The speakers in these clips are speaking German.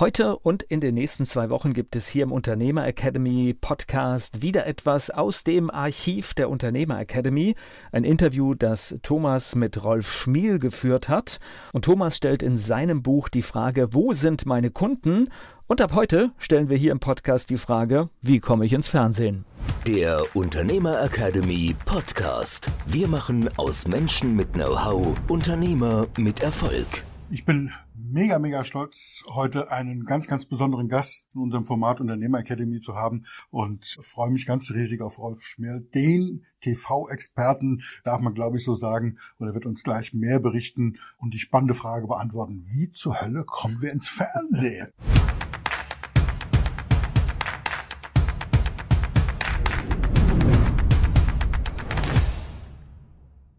Heute und in den nächsten zwei Wochen gibt es hier im Unternehmer Academy Podcast wieder etwas aus dem Archiv der Unternehmer Academy. Ein Interview, das Thomas mit Rolf Schmiel geführt hat. Und Thomas stellt in seinem Buch die Frage, wo sind meine Kunden? Und ab heute stellen wir hier im Podcast die Frage, wie komme ich ins Fernsehen? Der Unternehmer Academy Podcast. Wir machen aus Menschen mit Know-how Unternehmer mit Erfolg. Ich bin mega, mega stolz, heute einen ganz, ganz besonderen Gast in unserem Format Unternehmer Academy zu haben und freue mich ganz riesig auf Rolf Schmerl, den TV-Experten, darf man glaube ich so sagen, und er wird uns gleich mehr berichten und die spannende Frage beantworten, wie zur Hölle kommen wir ins Fernsehen?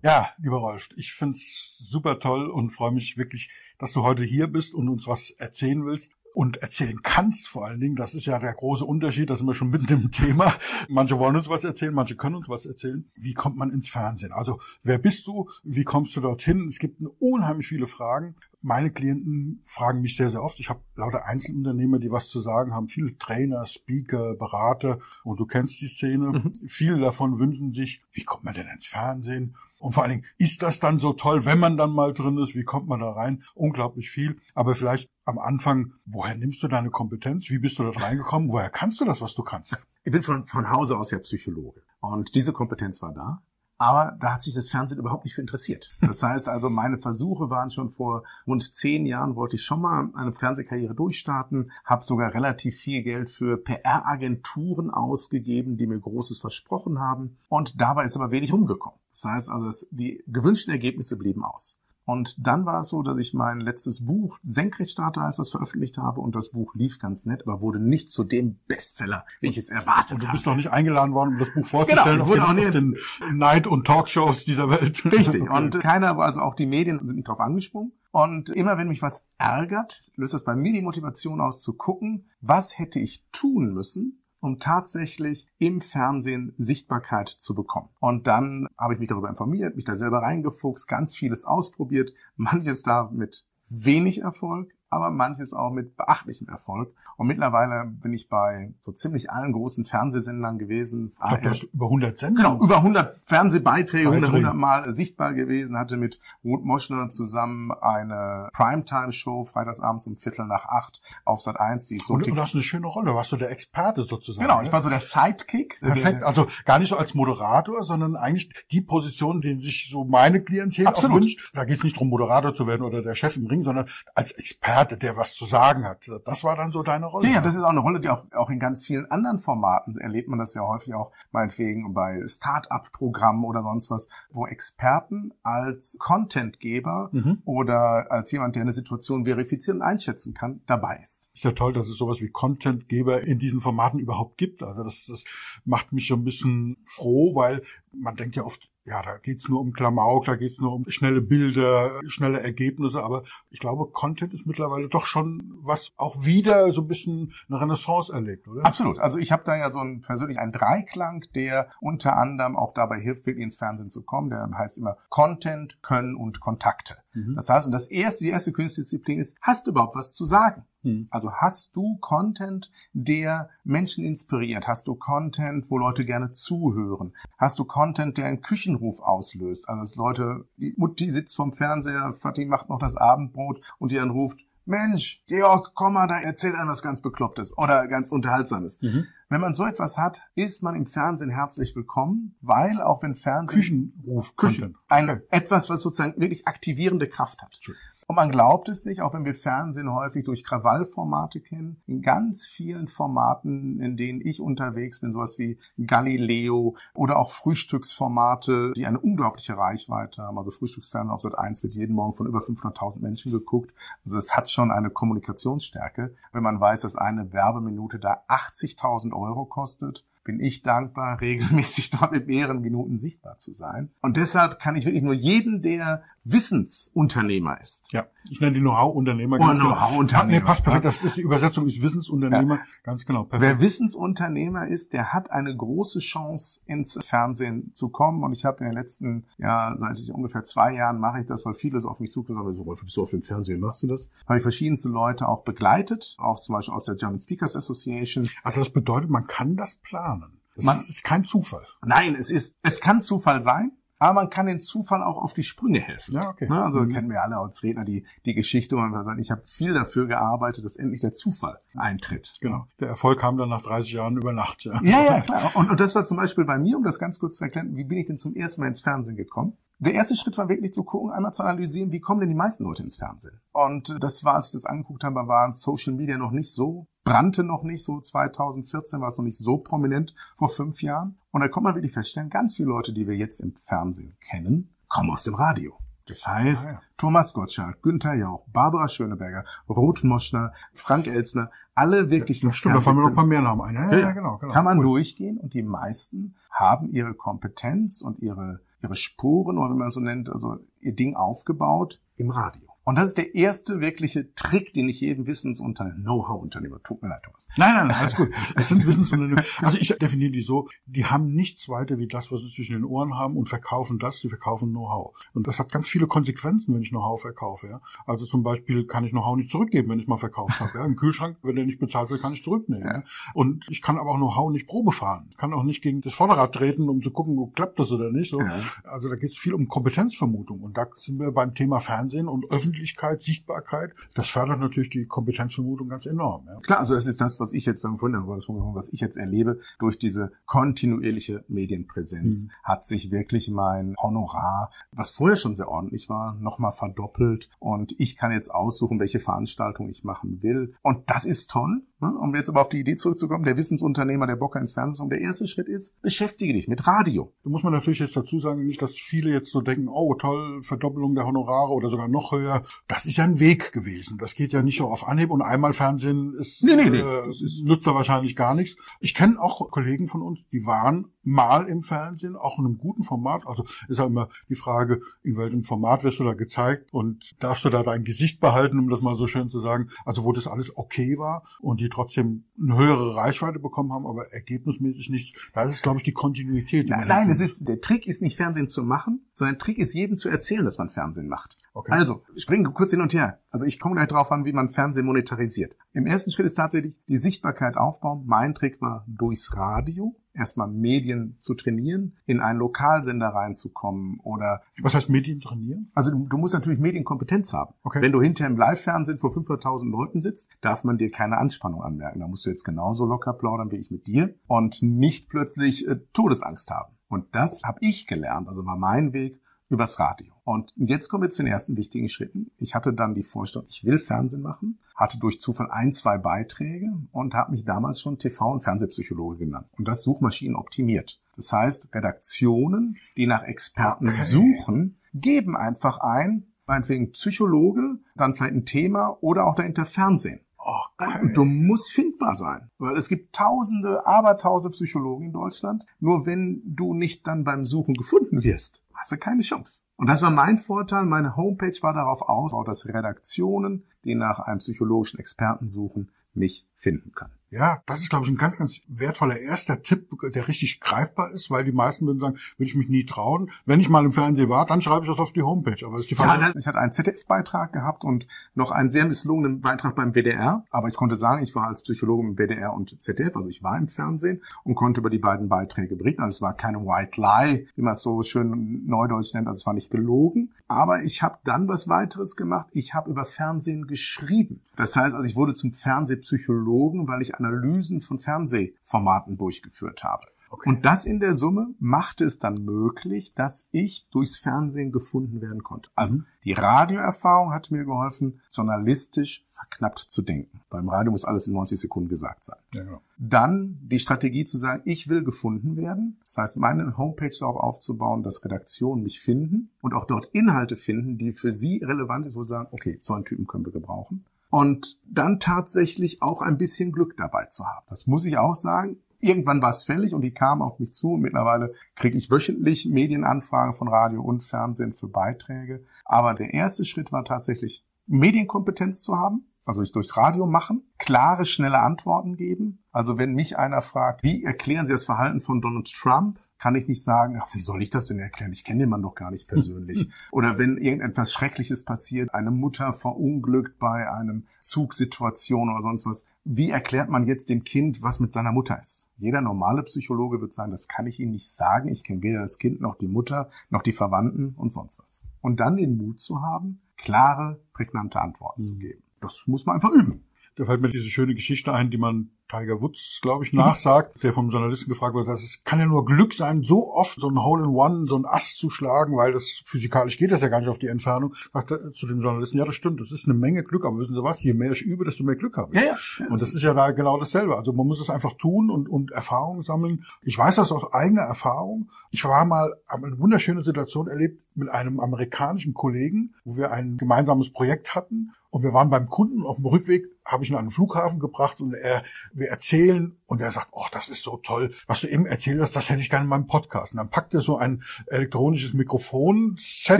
Ja, lieber Rolf, ich find's super toll und freue mich wirklich, dass du heute hier bist und uns was erzählen willst und erzählen kannst vor allen Dingen. Das ist ja der große Unterschied, da sind wir schon mitten im Thema. Manche wollen uns was erzählen, manche können uns was erzählen. Wie kommt man ins Fernsehen? Also wer bist du? Wie kommst du dorthin? Es gibt unheimlich viele Fragen. Meine Klienten fragen mich sehr, sehr oft. Ich habe lauter Einzelunternehmer, die was zu sagen haben. Viele Trainer, Speaker, Berater. Und du kennst die Szene. Mhm. Viele davon wünschen sich, wie kommt man denn ins Fernsehen? Und vor allen Dingen, ist das dann so toll, wenn man dann mal drin ist? Wie kommt man da rein? Unglaublich viel. Aber vielleicht am Anfang, woher nimmst du deine Kompetenz? Wie bist du da reingekommen? Woher kannst du das, was du kannst? Ich bin von, von Hause aus ja Psychologe. Und diese Kompetenz war da. Aber da hat sich das Fernsehen überhaupt nicht für interessiert. Das heißt also, meine Versuche waren schon vor rund zehn Jahren, wollte ich schon mal eine Fernsehkarriere durchstarten, habe sogar relativ viel Geld für PR-Agenturen ausgegeben, die mir Großes versprochen haben. Und dabei ist aber wenig rumgekommen. Das heißt also, die gewünschten Ergebnisse blieben aus. Und dann war es so, dass ich mein letztes Buch, Senkrechtstarter heißt das, veröffentlicht habe und das Buch lief ganz nett, aber wurde nicht zu dem Bestseller, wie ich es erwartet habe. Und du bist doch nicht eingeladen worden, um das Buch vorzustellen genau, auf, den, auf den Night- und Talkshows dieser Welt. Richtig. Okay. Und keiner, also auch die Medien sind nicht drauf angesprungen. Und immer wenn mich was ärgert, löst das bei mir die Motivation aus zu gucken, was hätte ich tun müssen, um tatsächlich im Fernsehen Sichtbarkeit zu bekommen. Und dann habe ich mich darüber informiert, mich da selber reingefuchst, ganz vieles ausprobiert, manches da mit wenig Erfolg, aber manches auch mit beachtlichem Erfolg. Und mittlerweile bin ich bei so ziemlich allen großen Fernsehsendern gewesen. Ich glaube, du hast über 100 Sendungen. Genau, über 100 Fernsehbeiträge, 100, 100 Mal sichtbar gewesen, hatte mit Ruth Moschner zusammen eine Primetime-Show, freitagsabends um Viertel nach acht auf Sat 1. Die ist so und, du hast eine schöne Rolle, warst du der Experte sozusagen. Genau, ich ne? war so der Sidekick. Perfekt, also gar nicht so als Moderator, sondern eigentlich die Position, die sich so meine Klientel Absolut. auch wünscht. Da geht es nicht darum, Moderator zu werden oder der Chef im Ring, sondern als Experte hatte, der was zu sagen hat. Das war dann so deine Rolle. Ja, das ist auch eine Rolle, die auch, auch in ganz vielen anderen Formaten erlebt man das ja häufig auch, meinetwegen bei Start-up-Programmen oder sonst was, wo Experten als Contentgeber mhm. oder als jemand, der eine Situation verifizieren und einschätzen kann, dabei ist. Ist ja toll, dass es sowas wie Contentgeber in diesen Formaten überhaupt gibt. Also das, das macht mich so ein bisschen froh, weil man denkt ja oft, ja, da geht's nur um Klamauk, da geht's nur um schnelle Bilder, schnelle Ergebnisse, aber ich glaube, Content ist mittlerweile doch schon was auch wieder so ein bisschen eine Renaissance erlebt, oder? Absolut. Also ich habe da ja so ein persönlich einen Dreiklang, der unter anderem auch dabei hilft, wirklich ins Fernsehen zu kommen. Der heißt immer Content, Können und Kontakte. Mhm. Das heißt, und das erste, die erste Königsdisziplin ist, hast du überhaupt was zu sagen? Also hast du Content, der Menschen inspiriert? Hast du Content, wo Leute gerne zuhören? Hast du Content, der einen Küchenruf auslöst? Also dass Leute, die Mutti sitzt vorm Fernseher, Fatih macht noch das Abendbrot und die dann ruft, Mensch, Georg, komm mal, da erzählt einem was ganz Beklopptes oder ganz Unterhaltsames. Mhm. Wenn man so etwas hat, ist man im Fernsehen herzlich willkommen, weil auch wenn Fernsehen Küchenruf, Küchen, ein etwas, was sozusagen wirklich aktivierende Kraft hat. Und man glaubt es nicht, auch wenn wir Fernsehen häufig durch Krawallformate kennen, in ganz vielen Formaten, in denen ich unterwegs bin, sowas wie Galileo oder auch Frühstücksformate, die eine unglaubliche Reichweite haben. Also Frühstücksfernsehen auf Sat 1 wird jeden Morgen von über 500.000 Menschen geguckt. Also es hat schon eine Kommunikationsstärke. Wenn man weiß, dass eine Werbeminute da 80.000 Euro kostet, bin ich dankbar, regelmäßig dort mit mehreren Minuten sichtbar zu sein. Und deshalb kann ich wirklich nur jeden, der Wissensunternehmer ist. Ja, ich nenne die Know-how-Unternehmer. Oh, Know-how-Unternehmer. Nee, passt perfekt. Das ist die Übersetzung ist Wissensunternehmer. Ja. Ganz genau. Perfekt. Wer Wissensunternehmer ist, der hat eine große Chance, ins Fernsehen zu kommen. Und ich habe in den letzten, ja, seit ich ungefähr zwei Jahren mache ich das, weil vieles auf mich zukommt. Aber so, Rolf, bist du auf dem Fernsehen, machst du das? Habe ich verschiedenste Leute auch begleitet, auch zum Beispiel aus der German Speakers Association. Also das bedeutet, man kann das planen. Das man, ist kein Zufall. Nein, es ist, es kann Zufall sein. Aber man kann den Zufall auch auf die Sprünge helfen. Ja, okay. Ne, also mhm. kennen wir alle als Redner die, die Geschichte, wo man sagt, ich habe viel dafür gearbeitet, dass endlich der Zufall eintritt. Genau. Der Erfolg kam dann nach 30 Jahren über Nacht. Ja, ja, ja klar. Und, und das war zum Beispiel bei mir, um das ganz kurz zu erklären, wie bin ich denn zum ersten Mal ins Fernsehen gekommen? Der erste Schritt war wirklich zu gucken, einmal zu analysieren, wie kommen denn die meisten Leute ins Fernsehen? Und das war, als ich das angeguckt habe, waren Social Media noch nicht so, brannte noch nicht so, 2014 war es noch nicht so prominent, vor fünf Jahren. Und da kommt man wirklich feststellen, ganz viele Leute, die wir jetzt im Fernsehen kennen, kommen aus dem Radio. Das heißt, ah, ja. Thomas Gottschalk, Günther Jauch, Barbara Schöneberger, Ruth Moschner, Frank Elzner, alle wirklich ja, Stimmt, da fallen mir noch ein paar mehr Namen ein. Ja, ja, genau, genau. Kann man cool. durchgehen und die meisten haben ihre Kompetenz und ihre ihre Spuren oder wie man so nennt, also ihr Ding aufgebaut im Radio. Und das ist der erste wirkliche Trick, den ich jedem Wissensunternehmer, Know-how-Unternehmer, tut mir leid, Thomas. Nein, nein, nein, alles gut. Es sind Wissensunternehmer. Also ich definiere die so, die haben nichts weiter wie das, was sie zwischen den Ohren haben und verkaufen das, sie verkaufen Know-how. Und das hat ganz viele Konsequenzen, wenn ich Know-how verkaufe. Ja? Also zum Beispiel kann ich Know-how nicht zurückgeben, wenn ich mal verkauft habe. Ja? Im Kühlschrank, wenn der nicht bezahlt wird, kann ich zurücknehmen. Ja. Und ich kann aber auch Know-how nicht Probe fahren. Ich kann auch nicht gegen das Vorderrad treten, um zu gucken, ob klappt das oder nicht. So. Ja. Also da geht es viel um Kompetenzvermutung. Und da sind wir beim Thema Fernsehen und Öffentlichkeit Öffentlichkeit, Sichtbarkeit, das fördert natürlich die Kompetenzvermutung ganz enorm. Ja. Klar, also das ist das, was ich jetzt, von was ich jetzt erlebe, durch diese kontinuierliche Medienpräsenz mhm. hat sich wirklich mein Honorar, was vorher schon sehr ordentlich war, nochmal verdoppelt und ich kann jetzt aussuchen, welche Veranstaltung ich machen will. Und das ist toll. Ne? Um jetzt aber auf die Idee zurückzukommen, der Wissensunternehmer, der Bocker ins Fernsehen, der erste Schritt ist, beschäftige dich mit Radio. Da muss man natürlich jetzt dazu sagen, nicht, dass viele jetzt so denken, oh toll, Verdoppelung der Honorare oder sogar noch höher. Das ist ja ein Weg gewesen. Das geht ja nicht so auf Anhieb und einmal Fernsehen ist, nee, nee, nee. Äh, ist, nützt da wahrscheinlich gar nichts. Ich kenne auch Kollegen von uns, die waren mal im Fernsehen, auch in einem guten Format. Also ist halt immer die Frage, in welchem Format wirst du da gezeigt und darfst du da dein Gesicht behalten, um das mal so schön zu sagen. Also wo das alles okay war und die trotzdem eine höhere Reichweite bekommen haben, aber ergebnismäßig nicht. Da ist es, glaube ich, die Kontinuität. Die nein, nein es ist, der Trick ist nicht Fernsehen zu machen, sondern der Trick ist jedem zu erzählen, dass man Fernsehen macht. Okay. Also, springen kurz hin und her. Also ich komme gleich drauf an, wie man Fernsehen monetarisiert. Im ersten Schritt ist tatsächlich die Sichtbarkeit aufbauen. Mein Trick war durchs Radio erstmal Medien zu trainieren, in einen Lokalsender reinzukommen oder. Was heißt Medien trainieren? Also du, du musst natürlich Medienkompetenz haben. Okay. Wenn du hinter im Live-Fernsehen vor 500.000 Leuten sitzt, darf man dir keine Anspannung anmerken. Da musst du jetzt genauso locker plaudern wie ich mit dir und nicht plötzlich äh, Todesangst haben. Und das habe ich gelernt, also war mein Weg übers Radio. Und jetzt kommen wir zu den ersten wichtigen Schritten. Ich hatte dann die Vorstellung, ich will Fernsehen machen, hatte durch Zufall ein, zwei Beiträge und habe mich damals schon TV- und Fernsehpsychologe genannt. Und das Suchmaschinen optimiert. Das heißt, Redaktionen, die nach Experten okay. suchen, geben einfach ein, meinetwegen Psychologe, dann vielleicht ein Thema oder auch dahinter Fernsehen. Okay. Und du musst findbar sein, weil es gibt tausende, abertausende Psychologen in Deutschland. Nur wenn du nicht dann beim Suchen gefunden wirst, hast du keine Chance. Und das war mein Vorteil. Meine Homepage war darauf aus, dass Redaktionen, die nach einem psychologischen Experten suchen, mich finden können. Ja, das ist, glaube ich, ein ganz, ganz wertvoller erster Tipp, der richtig greifbar ist, weil die meisten würden sagen, würde ich mich nie trauen. Wenn ich mal im Fernsehen war, dann schreibe ich das auf die Homepage. Aber das ist die ja, ich hatte einen ZDF-Beitrag gehabt und noch einen sehr misslungenen Beitrag beim WDR. Aber ich konnte sagen, ich war als Psychologe im WDR und ZDF, also ich war im Fernsehen und konnte über die beiden Beiträge berichten. Also es war keine White Lie, wie man es so schön neudeutsch nennt. Also es war nicht gelogen. Aber ich habe dann was weiteres gemacht. Ich habe über Fernsehen geschrieben. Das heißt, also ich wurde zum Fernsehpsychologen, weil ich Analysen von Fernsehformaten durchgeführt habe. Okay. Und das in der Summe machte es dann möglich, dass ich durchs Fernsehen gefunden werden konnte. Also mhm. die Radioerfahrung hat mir geholfen, journalistisch verknappt zu denken. Beim Radio muss alles in 90 Sekunden gesagt sein. Ja, genau. Dann die Strategie zu sagen, ich will gefunden werden. Das heißt, meine Homepage darauf aufzubauen, dass Redaktionen mich finden und auch dort Inhalte finden, die für sie relevant ist, wo sie sagen, okay, so einen Typen können wir gebrauchen. Und dann tatsächlich auch ein bisschen Glück dabei zu haben. Das muss ich auch sagen. Irgendwann war es fällig und die kamen auf mich zu und mittlerweile kriege ich wöchentlich Medienanfragen von Radio und Fernsehen für Beiträge. Aber der erste Schritt war tatsächlich Medienkompetenz zu haben, also ich durchs Radio machen, klare, schnelle Antworten geben. Also wenn mich einer fragt, wie erklären Sie das Verhalten von Donald Trump, kann ich nicht sagen, ach, wie soll ich das denn erklären? Ich kenne den Mann doch gar nicht persönlich. Oder wenn irgendetwas Schreckliches passiert, eine Mutter verunglückt bei einem Zugsituation oder sonst was, wie erklärt man jetzt dem Kind, was mit seiner Mutter ist? Jeder normale Psychologe wird sagen, das kann ich Ihnen nicht sagen. Ich kenne weder das Kind noch die Mutter noch die Verwandten und sonst was. Und dann den Mut zu haben, klare, prägnante Antworten mhm. zu geben. Das muss man einfach üben. Da fällt mir diese schöne Geschichte ein, die man Tiger Woods, glaube ich, nachsagt, der vom Journalisten gefragt wird, dass es kann ja nur Glück sein, so oft so ein Hole-in-One, so ein Ast zu schlagen, weil das physikalisch geht das ja gar nicht auf die Entfernung. Sagt er zu dem Journalisten, ja, das stimmt, das ist eine Menge Glück, aber wissen Sie was, je mehr ich übe, desto mehr Glück habe ich. Ja, ja. Und das ist ja da genau dasselbe. Also man muss es einfach tun und, und Erfahrungen sammeln. Ich weiß das aus eigener Erfahrung. Ich war mal, habe eine wunderschöne Situation erlebt mit einem amerikanischen Kollegen, wo wir ein gemeinsames Projekt hatten und wir waren beim Kunden auf dem Rückweg, habe ich ihn an den Flughafen gebracht und er, wir erzählen und er sagt, oh, das ist so toll, was du eben erzählt hast, das hätte ich gerne in meinem Podcast. Und dann packt er so ein elektronisches Mikrofonset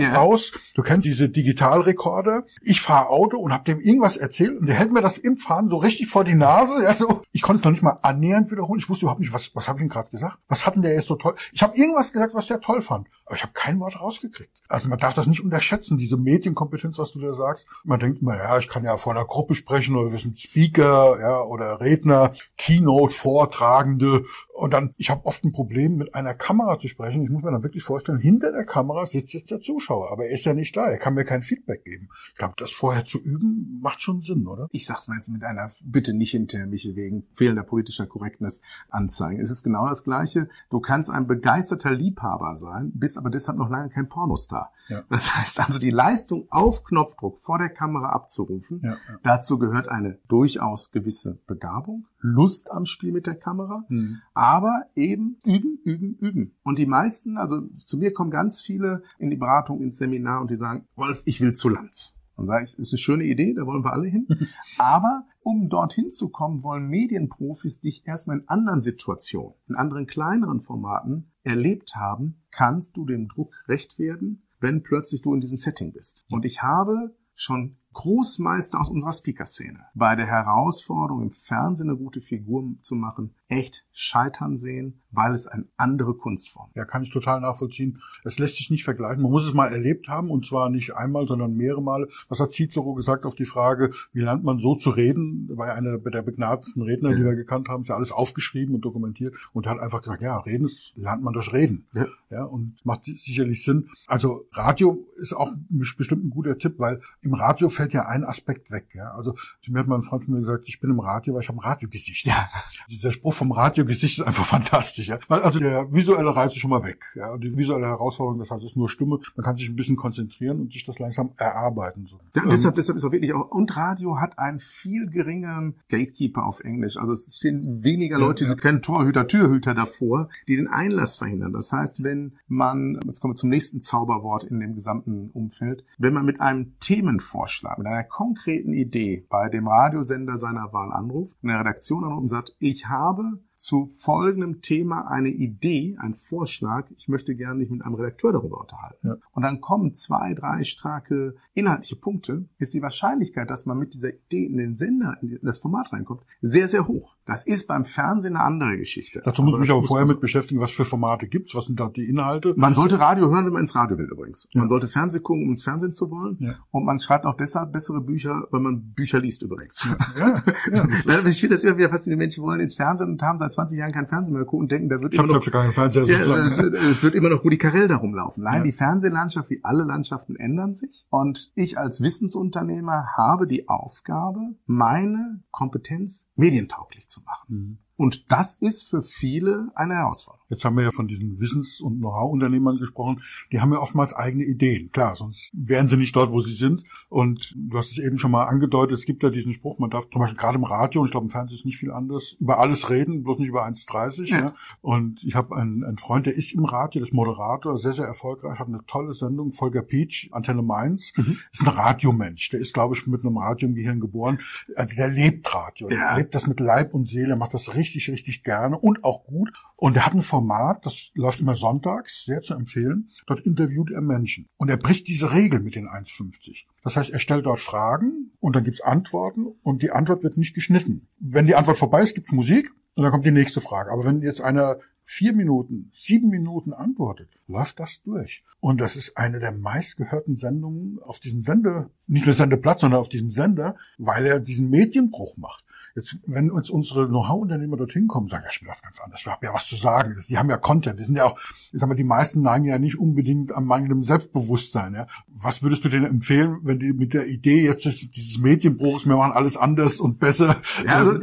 ja. raus. Du kennst diese Digitalrekorder. Ich fahre Auto und habe dem irgendwas erzählt und der hält mir das im Fahren so richtig vor die Nase. Ja, so. Ich konnte es noch nicht mal annähernd wiederholen. Ich wusste überhaupt nicht, was, was habe ich ihm gerade gesagt? Was hat denn der jetzt so toll? Ich habe irgendwas gesagt, was der toll fand, aber ich habe kein Wort rausgekriegt. Also man darf das nicht unterschätzen, diese Medienkompetenz, was du da sagst. Man denkt immer, ja, ich kann ja vor einer Gruppe sprechen oder wir sind Speaker, ja, oder Redner, Keynote Vortragende. Und dann, ich habe oft ein Problem, mit einer Kamera zu sprechen. Ich muss mir dann wirklich vorstellen, hinter der Kamera sitzt jetzt der Zuschauer, aber er ist ja nicht da. Er kann mir kein Feedback geben. Ich glaube, das vorher zu üben, macht schon Sinn, oder? Ich sag's mal jetzt mit einer Bitte nicht hinter mich wegen fehlender politischer Korrektness anzeigen. Es ist genau das Gleiche. Du kannst ein begeisterter Liebhaber sein, bist aber deshalb noch lange kein Pornostar. Ja. Das heißt also, die Leistung auf Knopfdruck vor der Kamera abzurufen, ja, ja. dazu gehört eine durchaus gewisse Begabung, Lust am Spiel mit der Kamera, mhm. aber eben üben, üben, üben. Und die meisten, also zu mir kommen ganz viele in die Beratung, ins Seminar und die sagen, Wolf, ich will zu Lanz. Dann sage ich, ist eine schöne Idee, da wollen wir alle hin. Aber um dorthin zu kommen, wollen Medienprofis dich erstmal in anderen Situationen, in anderen kleineren Formaten erlebt haben, kannst du dem Druck recht werden, wenn plötzlich du in diesem Setting bist. Und ich habe schon Großmeister aus unserer Speaker-Szene bei der Herausforderung, im Fernsehen eine gute Figur zu machen, echt scheitern sehen, weil es eine andere Kunstform ist. Ja, kann ich total nachvollziehen. Es lässt sich nicht vergleichen. Man muss es mal erlebt haben und zwar nicht einmal, sondern mehrere Male. Was hat Cicero gesagt auf die Frage, wie lernt man so zu reden? War ja einer der begnadetsten Redner, ja. die wir gekannt haben. Ist ja alles aufgeschrieben und dokumentiert und hat einfach gesagt, ja, reden lernt man durch Reden. Ja. ja, und macht sicherlich Sinn. Also Radio ist auch bestimmt ein guter Tipp, weil im Radio fällt ja ein Aspekt weg. Ja, also zu mir hat mein Freund mir gesagt, ich bin im Radio, weil ich habe ein Radiogesicht. Ja. Dieser Spruch vom Radiogesicht ist einfach fantastisch. Ja? Also der visuelle Reiz ist schon mal weg. Ja? Und die visuelle Herausforderung, das heißt, es ist nur Stimme. Man kann sich ein bisschen konzentrieren und sich das langsam erarbeiten. So. Ja, ähm, deshalb, deshalb ist auch wirklich auch, und Radio hat einen viel geringeren Gatekeeper auf Englisch. Also es stehen weniger Leute, ja, ja. die kennen Torhüter, Türhüter davor, die den Einlass verhindern. Das heißt, wenn man, jetzt kommen wir zum nächsten Zauberwort in dem gesamten Umfeld, wenn man mit einem Themenvorschlag, mit einer konkreten Idee bei dem Radiosender seiner Wahl anruft, in der Redaktion anruft und sagt, ich habe zu folgendem Thema eine Idee, ein Vorschlag. Ich möchte gerne mich mit einem Redakteur darüber unterhalten. Ja. Und dann kommen zwei, drei starke inhaltliche Punkte, ist die Wahrscheinlichkeit, dass man mit dieser Idee in den Sender, in das Format reinkommt, sehr, sehr hoch. Das ist beim Fernsehen eine andere Geschichte. Dazu muss ich mich aber vorher mit beschäftigen, was für Formate gibt's, was sind da die Inhalte. Man sollte Radio hören, wenn man ins Radio will übrigens. Ja. Man sollte Fernsehen gucken, um ins Fernsehen zu wollen. Ja. Und man schreibt auch deshalb bessere Bücher, wenn man Bücher liest übrigens. Ja, ja. ich finde das immer wieder faszinierend. Menschen wollen ins Fernsehen und haben seit 20 Jahren kein Fernsehen mehr gucken und denken, da wird ich immer noch, keinen Fernseher ja, es wird immer noch Rudi Carell darum laufen. Nein, ja. die Fernsehlandschaft, wie alle Landschaften, ändern sich. Und ich als Wissensunternehmer habe die Aufgabe, meine Kompetenz medientauglich zu machen. Mhm. Und das ist für viele eine Herausforderung. Jetzt haben wir ja von diesen Wissens- und Know-how-Unternehmern gesprochen. Die haben ja oftmals eigene Ideen. Klar, sonst wären sie nicht dort, wo sie sind. Und du hast es eben schon mal angedeutet, es gibt ja diesen Spruch, man darf zum Beispiel gerade im Radio, und ich glaube im Fernsehen ist nicht viel anders, über alles reden, bloß nicht über 1,30. Ja. ja. Und ich habe einen, einen Freund, der ist im Radio, der ist Moderator, sehr, sehr erfolgreich, hat eine tolle Sendung, Volker Peach, Antenne Mainz, mhm. ist ein Radiomensch. Der ist, glaube ich, mit einem Radio im Gehirn geboren. Also der lebt Radio, ja. der lebt das mit Leib und Seele, macht das richtig, richtig gerne und auch gut. Und er hat ein Format, das läuft immer sonntags, sehr zu empfehlen. Dort interviewt er Menschen. Und er bricht diese Regel mit den 1,50. Das heißt, er stellt dort Fragen und dann gibt's Antworten und die Antwort wird nicht geschnitten. Wenn die Antwort vorbei ist, gibt's Musik und dann kommt die nächste Frage. Aber wenn jetzt einer vier Minuten, sieben Minuten antwortet, läuft das durch. Und das ist eine der meistgehörten Sendungen auf diesem Sender, nicht nur Sendeplatz, sondern auf diesem Sender, weil er diesen Medienbruch macht. Jetzt, wenn uns unsere Know-how-Unternehmer dorthin kommen, sagen, ja, ich will das ganz anders, ich habe ja was zu sagen. Die haben ja Content, die sind ja auch, ich sag mal, die meisten neigen ja nicht unbedingt am mangelndem Selbstbewusstsein. Ja. Was würdest du denen empfehlen, wenn die mit der Idee jetzt dieses Medienbruchs, wir machen alles anders und besser? Ja, also,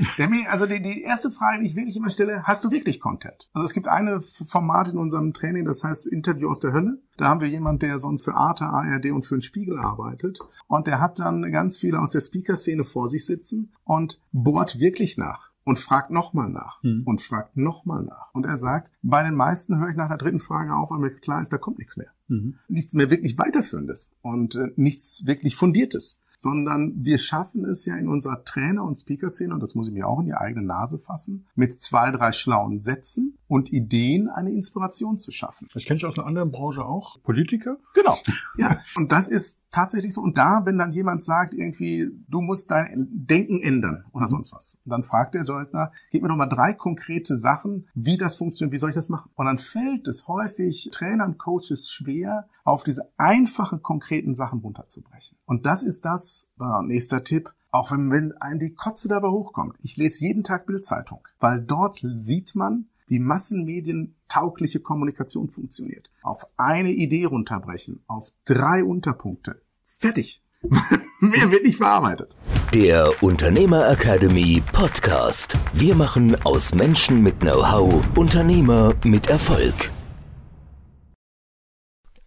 also die, die erste Frage, die ich wirklich immer stelle, hast du wirklich Content? Also es gibt eine Format in unserem Training, das heißt Interview aus der Hölle. Da haben wir jemanden, der sonst für Arte, ARD und für den Spiegel arbeitet. Und der hat dann ganz viele aus der Speaker-Szene vor sich sitzen und bohrt wirklich nach und fragt nochmal nach hm. und fragt nochmal nach. Und er sagt, bei den meisten höre ich nach der dritten Frage auf, weil mir klar ist, da kommt nichts mehr. Mhm. Nichts mehr wirklich weiterführendes und äh, nichts wirklich fundiertes sondern wir schaffen es ja in unserer Trainer- und Speaker-Szene, und das muss ich mir auch in die eigene Nase fassen, mit zwei, drei schlauen Sätzen und Ideen eine Inspiration zu schaffen. Das kenne ich aus einer anderen Branche auch. Politiker? Genau. Ja. Und das ist tatsächlich so. Und da, wenn dann jemand sagt, irgendwie, du musst dein Denken ändern oder sonst was, und dann fragt der Joyce nach, gib mir doch mal drei konkrete Sachen, wie das funktioniert, wie soll ich das machen? Und dann fällt es häufig Trainern, Coaches schwer, auf diese einfachen, konkreten Sachen runterzubrechen. Und das ist das, äh, nächster Tipp, auch wenn, wenn einem die Kotze dabei hochkommt. Ich lese jeden Tag Bildzeitung, weil dort sieht man, wie Massenmedien taugliche Kommunikation funktioniert. Auf eine Idee runterbrechen, auf drei Unterpunkte. Fertig. Mehr wird nicht verarbeitet. Der Unternehmer Academy Podcast. Wir machen aus Menschen mit Know-how Unternehmer mit Erfolg.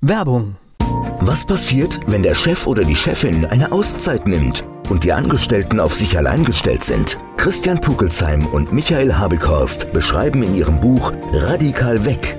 Werbung. Was passiert, wenn der Chef oder die Chefin eine Auszeit nimmt und die Angestellten auf sich allein gestellt sind? Christian Pukelsheim und Michael Habekorst beschreiben in ihrem Buch Radikal weg